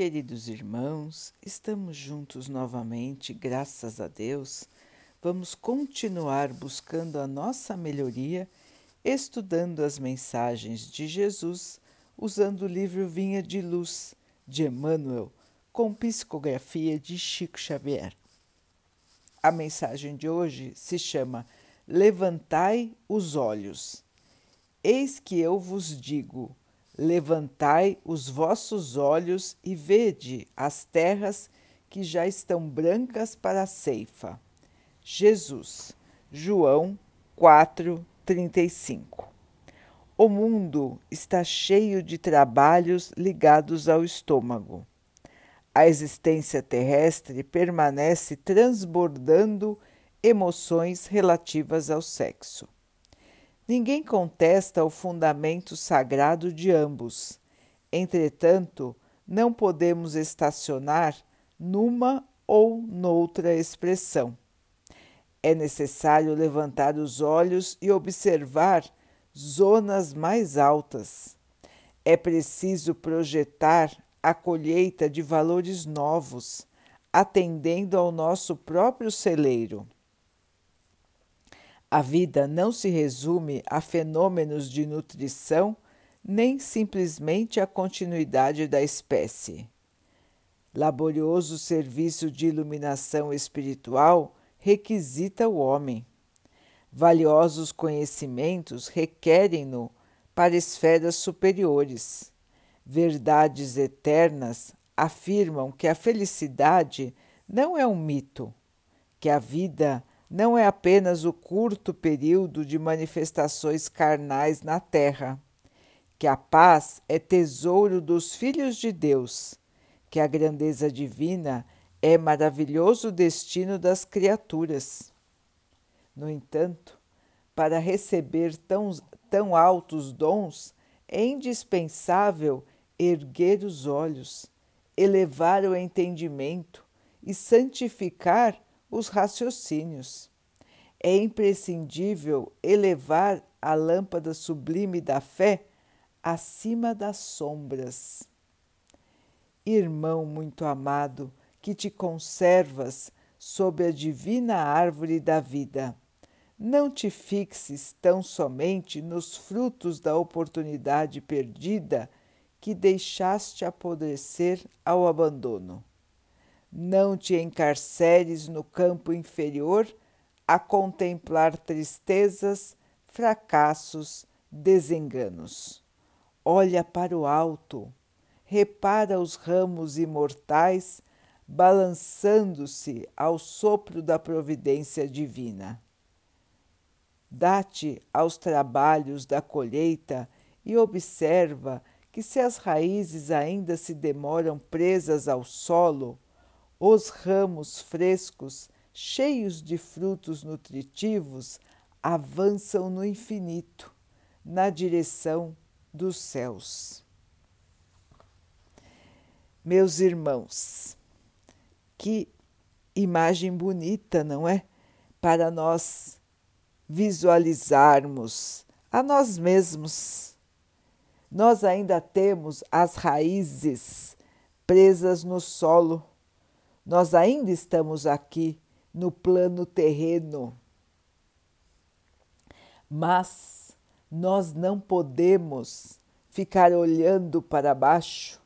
Queridos irmãos, estamos juntos novamente, graças a Deus. Vamos continuar buscando a nossa melhoria, estudando as mensagens de Jesus, usando o livro Vinha de Luz, de Emmanuel, com psicografia de Chico Xavier. A mensagem de hoje se chama Levantai os olhos. Eis que eu vos digo Levantai os vossos olhos e vede as terras que já estão brancas para a ceifa. Jesus, João 4:35. O mundo está cheio de trabalhos ligados ao estômago. A existência terrestre permanece transbordando emoções relativas ao sexo. Ninguém contesta o fundamento sagrado de ambos. Entretanto, não podemos estacionar numa ou noutra expressão. É necessário levantar os olhos e observar zonas mais altas. É preciso projetar a colheita de valores novos, atendendo ao nosso próprio celeiro. A vida não se resume a fenômenos de nutrição nem simplesmente a continuidade da espécie. Laborioso serviço de iluminação espiritual requisita o homem. Valiosos conhecimentos requerem-no para esferas superiores. Verdades eternas afirmam que a felicidade não é um mito, que a vida não é apenas o curto período de manifestações carnais na terra, que a paz é tesouro dos filhos de Deus, que a grandeza divina é maravilhoso destino das criaturas. No entanto, para receber tão, tão altos dons, é indispensável erguer os olhos, elevar o entendimento e santificar os raciocínios. É imprescindível elevar a lâmpada sublime da fé acima das sombras. Irmão muito amado, que te conservas sob a divina árvore da vida, não te fixes tão somente nos frutos da oportunidade perdida que deixaste apodrecer ao abandono. Não te encarceres no campo inferior a contemplar tristezas, fracassos, desenganos. Olha para o alto, repara os ramos imortais balançando-se ao sopro da providência divina. Dá-te aos trabalhos da colheita e observa que, se as raízes ainda se demoram presas ao solo, os ramos frescos, cheios de frutos nutritivos, avançam no infinito, na direção dos céus. Meus irmãos, que imagem bonita, não é? Para nós visualizarmos a nós mesmos. Nós ainda temos as raízes presas no solo nós ainda estamos aqui no plano terreno, mas nós não podemos ficar olhando para baixo,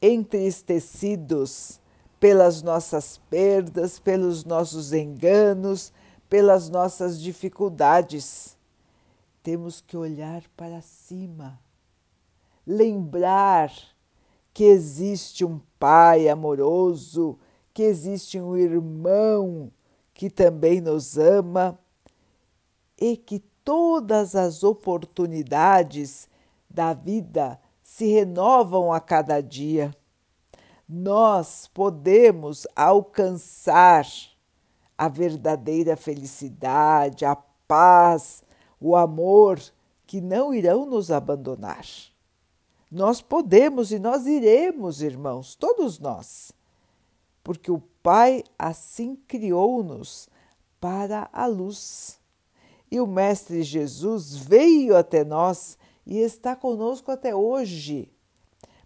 entristecidos pelas nossas perdas, pelos nossos enganos, pelas nossas dificuldades. Temos que olhar para cima, lembrar que existe um Pai amoroso, que existe um irmão que também nos ama e que todas as oportunidades da vida se renovam a cada dia. Nós podemos alcançar a verdadeira felicidade, a paz, o amor que não irão nos abandonar. Nós podemos e nós iremos, irmãos, todos nós, porque o Pai assim criou-nos para a luz. E o Mestre Jesus veio até nós e está conosco até hoje,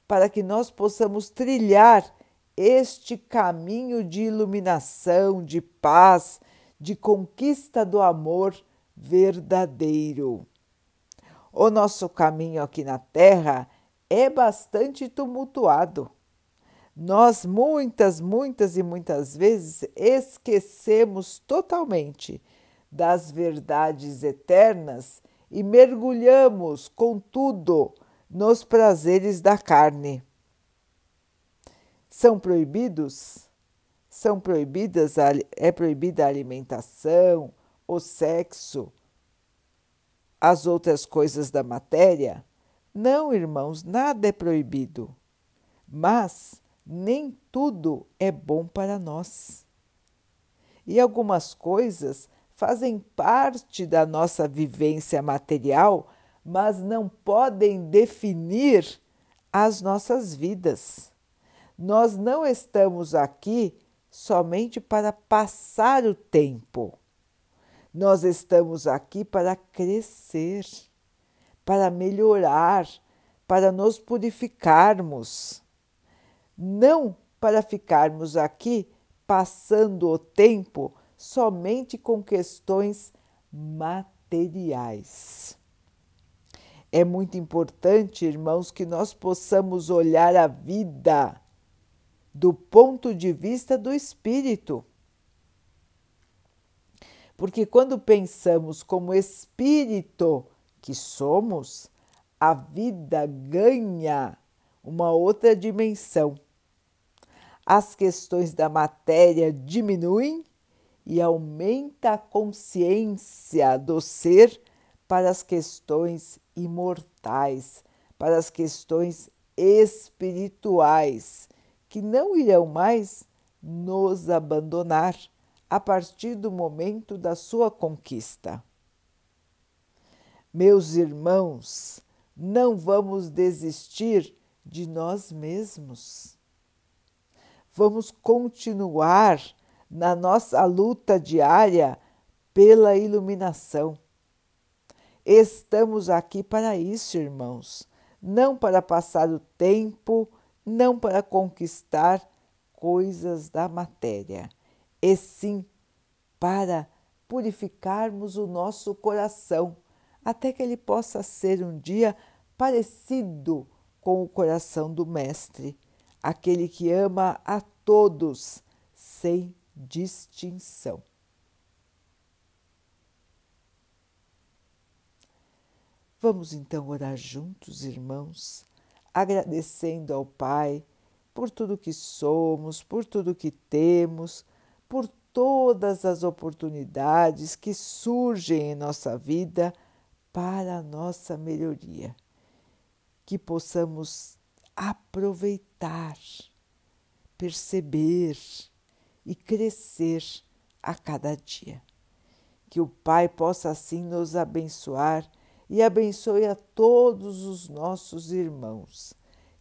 para que nós possamos trilhar este caminho de iluminação, de paz, de conquista do amor verdadeiro. O nosso caminho aqui na Terra é bastante tumultuado. Nós muitas, muitas e muitas vezes esquecemos totalmente das verdades eternas e mergulhamos, contudo, nos prazeres da carne. São proibidos? São proibidas, é proibida a alimentação, o sexo, as outras coisas da matéria? Não, irmãos, nada é proibido. Mas nem tudo é bom para nós. E algumas coisas fazem parte da nossa vivência material, mas não podem definir as nossas vidas. Nós não estamos aqui somente para passar o tempo. Nós estamos aqui para crescer, para melhorar, para nos purificarmos. Não para ficarmos aqui passando o tempo somente com questões materiais. É muito importante, irmãos, que nós possamos olhar a vida do ponto de vista do espírito. Porque quando pensamos como espírito que somos, a vida ganha uma outra dimensão. As questões da matéria diminuem e aumenta a consciência do ser para as questões imortais, para as questões espirituais, que não irão mais nos abandonar a partir do momento da sua conquista. Meus irmãos, não vamos desistir de nós mesmos. Vamos continuar na nossa luta diária pela iluminação. Estamos aqui para isso, irmãos, não para passar o tempo, não para conquistar coisas da matéria, e sim para purificarmos o nosso coração, até que ele possa ser um dia parecido com o coração do Mestre, aquele que ama a todos sem distinção. Vamos então orar juntos, irmãos, agradecendo ao Pai por tudo que somos, por tudo que temos, por todas as oportunidades que surgem em nossa vida para a nossa melhoria. Que possamos aproveitar, perceber e crescer a cada dia. Que o Pai possa assim nos abençoar e abençoe a todos os nossos irmãos.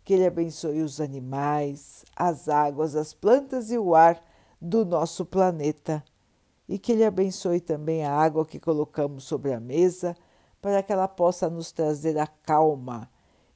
Que Ele abençoe os animais, as águas, as plantas e o ar do nosso planeta. E que Ele abençoe também a água que colocamos sobre a mesa, para que ela possa nos trazer a calma